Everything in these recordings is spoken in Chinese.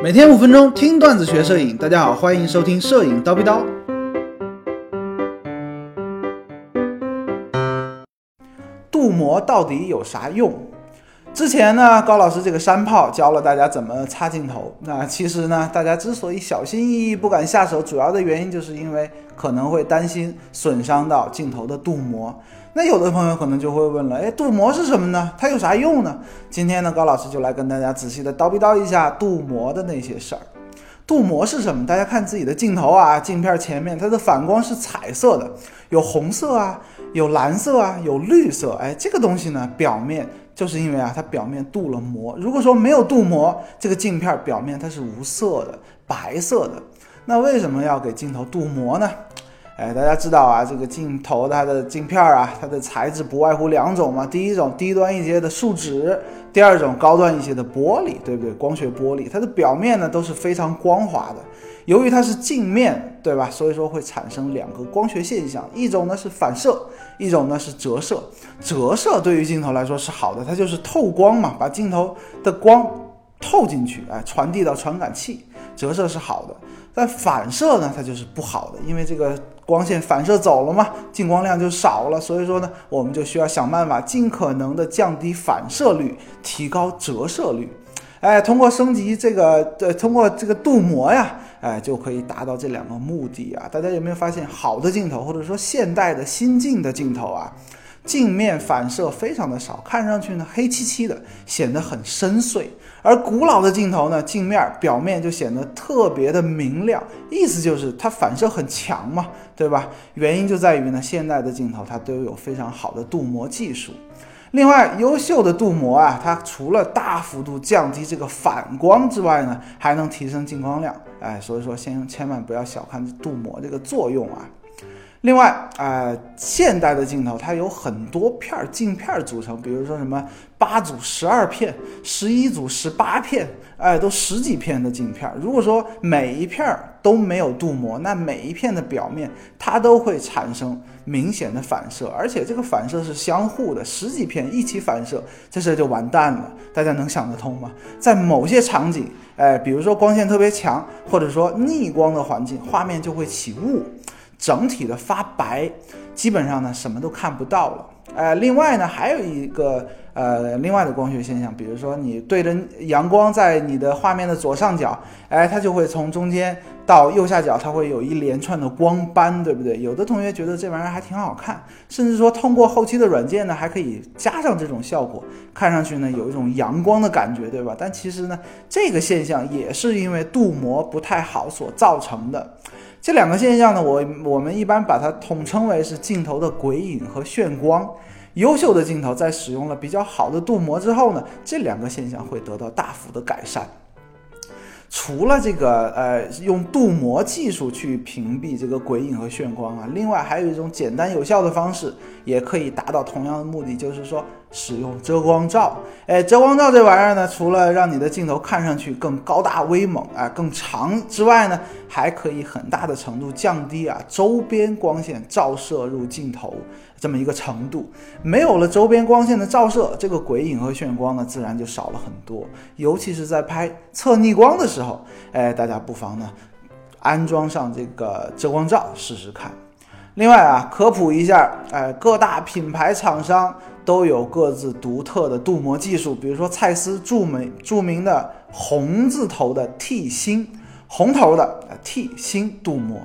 每天五分钟听段子学摄影，大家好，欢迎收听摄影刀逼刀。镀膜到底有啥用？之前呢，高老师这个山炮教了大家怎么擦镜头。那其实呢，大家之所以小心翼翼不敢下手，主要的原因就是因为可能会担心损伤到镜头的镀膜。那有的朋友可能就会问了，哎，镀膜是什么呢？它有啥用呢？今天呢，高老师就来跟大家仔细的叨逼叨一下镀膜的那些事儿。镀膜是什么？大家看自己的镜头啊，镜片前面它的反光是彩色的，有红色啊，有蓝色啊，有绿色。哎，这个东西呢，表面就是因为啊，它表面镀了膜。如果说没有镀膜，这个镜片表面它是无色的，白色的。那为什么要给镜头镀膜呢？哎，大家知道啊，这个镜头它的镜片啊，它的材质不外乎两种嘛。第一种低端一些的树脂，第二种高端一些的玻璃，对不对？光学玻璃，它的表面呢都是非常光滑的。由于它是镜面对吧，所以说会产生两个光学现象，一种呢是反射，一种呢是折射。折射对于镜头来说是好的，它就是透光嘛，把镜头的光透进去，哎，传递到传感器。折射是好的，但反射呢，它就是不好的，因为这个光线反射走了嘛，进光量就少了，所以说呢，我们就需要想办法尽可能的降低反射率，提高折射率。哎，通过升级这个，呃，通过这个镀膜呀，哎，就可以达到这两个目的啊。大家有没有发现，好的镜头或者说现代的新镜的镜头啊？镜面反射非常的少，看上去呢黑漆漆的，显得很深邃。而古老的镜头呢，镜面表面就显得特别的明亮，意思就是它反射很强嘛，对吧？原因就在于呢，现代的镜头它都有非常好的镀膜技术。另外，优秀的镀膜啊，它除了大幅度降低这个反光之外呢，还能提升进光量。哎，所以说，先千万不要小看镀膜这个作用啊。另外啊，现代的镜头它有很多片镜片组成，比如说什么八组十二片、十一组十八片，哎，都十几片的镜片。如果说每一片都没有镀膜，那每一片的表面它都会产生明显的反射，而且这个反射是相互的，十几片一起反射，这事就完蛋了。大家能想得通吗？在某些场景，哎，比如说光线特别强，或者说逆光的环境，画面就会起雾。整体的发白，基本上呢什么都看不到了。呃，另外呢还有一个呃另外的光学现象，比如说你对着阳光在你的画面的左上角，哎，它就会从中间到右下角，它会有一连串的光斑，对不对？有的同学觉得这玩意儿还挺好看，甚至说通过后期的软件呢还可以加上这种效果，看上去呢有一种阳光的感觉，对吧？但其实呢这个现象也是因为镀膜不太好所造成的。这两个现象呢，我我们一般把它统称为是镜头的鬼影和眩光。优秀的镜头在使用了比较好的镀膜之后呢，这两个现象会得到大幅的改善。除了这个呃用镀膜技术去屏蔽这个鬼影和眩光啊，另外还有一种简单有效的方式，也可以达到同样的目的，就是说使用遮光罩。哎，遮光罩这玩意儿呢，除了让你的镜头看上去更高大威猛啊更长之外呢，还可以很大的程度降低啊周边光线照射入镜头这么一个程度。没有了周边光线的照射，这个鬼影和眩光呢，自然就少了很多。尤其是在拍侧逆光的时候，哎，大家不妨呢安装上这个遮光罩试试看。另外啊，科普一下，哎，各大品牌厂商都有各自独特的镀膜技术。比如说蔡司著名著名的红字头的 T 星，红头的 T 星镀膜。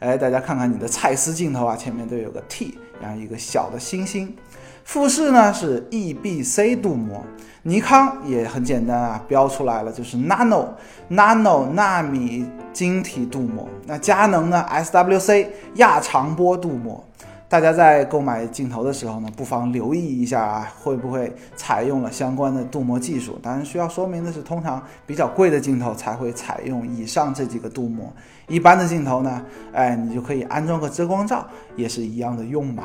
哎，大家看看你的蔡司镜头啊，前面都有个 T，然后一个小的星星。富士呢是 EBC 镀膜，尼康也很简单啊，标出来了，就是 Nano Nano 纳米晶体镀膜。那佳能呢 SWC 亚长波镀膜。大家在购买镜头的时候呢，不妨留意一下啊，会不会采用了相关的镀膜技术？当然需要说明的是，通常比较贵的镜头才会采用以上这几个镀膜，一般的镜头呢，哎，你就可以安装个遮光罩，也是一样的用吧。